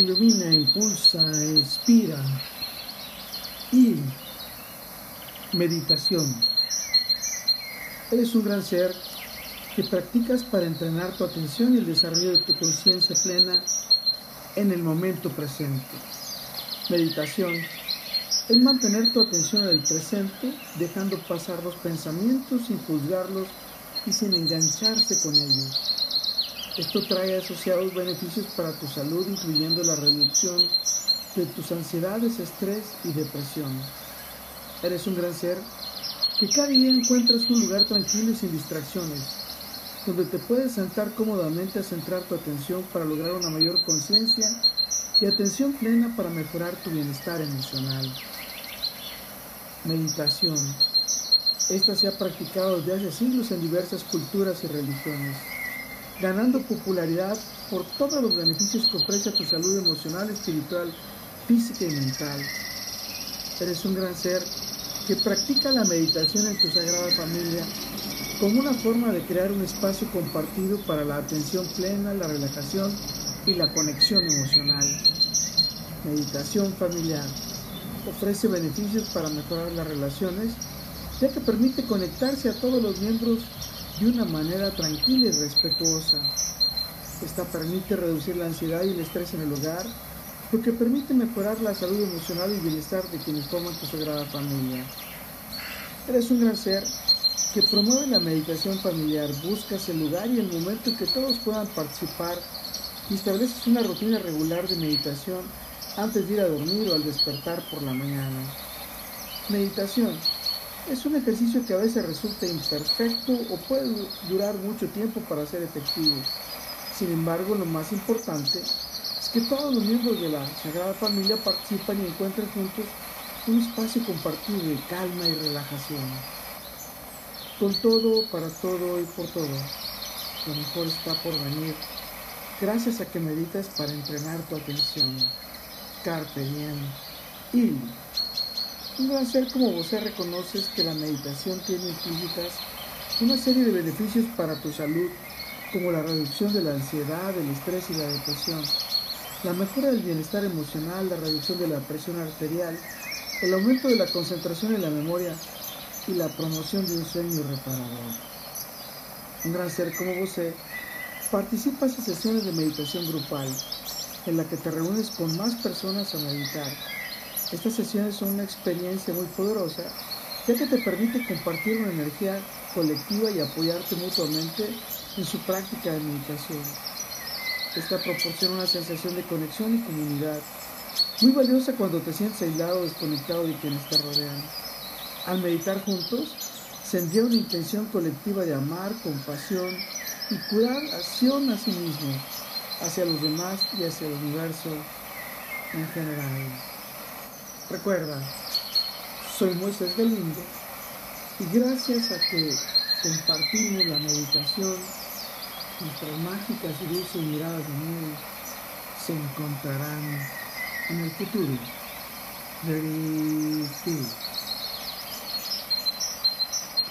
ilumina, impulsa, inspira y meditación. Eres un gran ser que practicas para entrenar tu atención y el desarrollo de tu conciencia plena en el momento presente. Meditación es mantener tu atención en el presente, dejando pasar los pensamientos sin juzgarlos y sin engancharse con ellos. Esto trae asociados beneficios para tu salud, incluyendo la reducción de tus ansiedades, estrés y depresión. Eres un gran ser que cada día encuentras un lugar tranquilo y sin distracciones, donde te puedes sentar cómodamente a centrar tu atención para lograr una mayor conciencia y atención plena para mejorar tu bienestar emocional. Meditación. Esta se ha practicado desde hace siglos en diversas culturas y religiones ganando popularidad por todos los beneficios que ofrece a tu salud emocional, espiritual, física y mental. Eres un gran ser que practica la meditación en tu sagrada familia como una forma de crear un espacio compartido para la atención plena, la relajación y la conexión emocional. Meditación familiar ofrece beneficios para mejorar las relaciones, ya que permite conectarse a todos los miembros de una manera tranquila y respetuosa. Esta permite reducir la ansiedad y el estrés en el hogar, lo que permite mejorar la salud emocional y bienestar de quienes forman tu sagrada familia. Eres un gran ser que promueve la meditación familiar, buscas el lugar y el momento en que todos puedan participar y estableces una rutina regular de meditación antes de ir a dormir o al despertar por la mañana. Meditación es un ejercicio que a veces resulta imperfecto o puede durar mucho tiempo para ser efectivo. Sin embargo, lo más importante es que todos los miembros de la Sagrada Familia participan y encuentran juntos un espacio compartido de calma y relajación. Con todo, para todo y por todo, lo mejor está por venir, gracias a que meditas para entrenar tu atención. Carpe diem. Y un gran ser como vos reconoces que la meditación tiene implícitas una serie de beneficios para tu salud, como la reducción de la ansiedad, el estrés y la depresión, la mejora del bienestar emocional, la reducción de la presión arterial, el aumento de la concentración en la memoria y la promoción de un sueño reparador. Un gran ser como vos participas en sesiones de meditación grupal, en la que te reúnes con más personas a meditar estas sesiones son una experiencia muy poderosa, ya que te permite compartir una energía colectiva y apoyarte mutuamente en su práctica de meditación. Esta proporciona una sensación de conexión y comunidad, muy valiosa cuando te sientes aislado o desconectado de quienes te rodean. Al meditar juntos, se envía una intención colectiva de amar, compasión y curar acción a sí mismo, hacia los demás y hacia el universo en general. Recuerda, soy Moisés Galindo y gracias a que compartimos la meditación, nuestras mágicas y dulces miradas de miel se encontrarán en el futuro.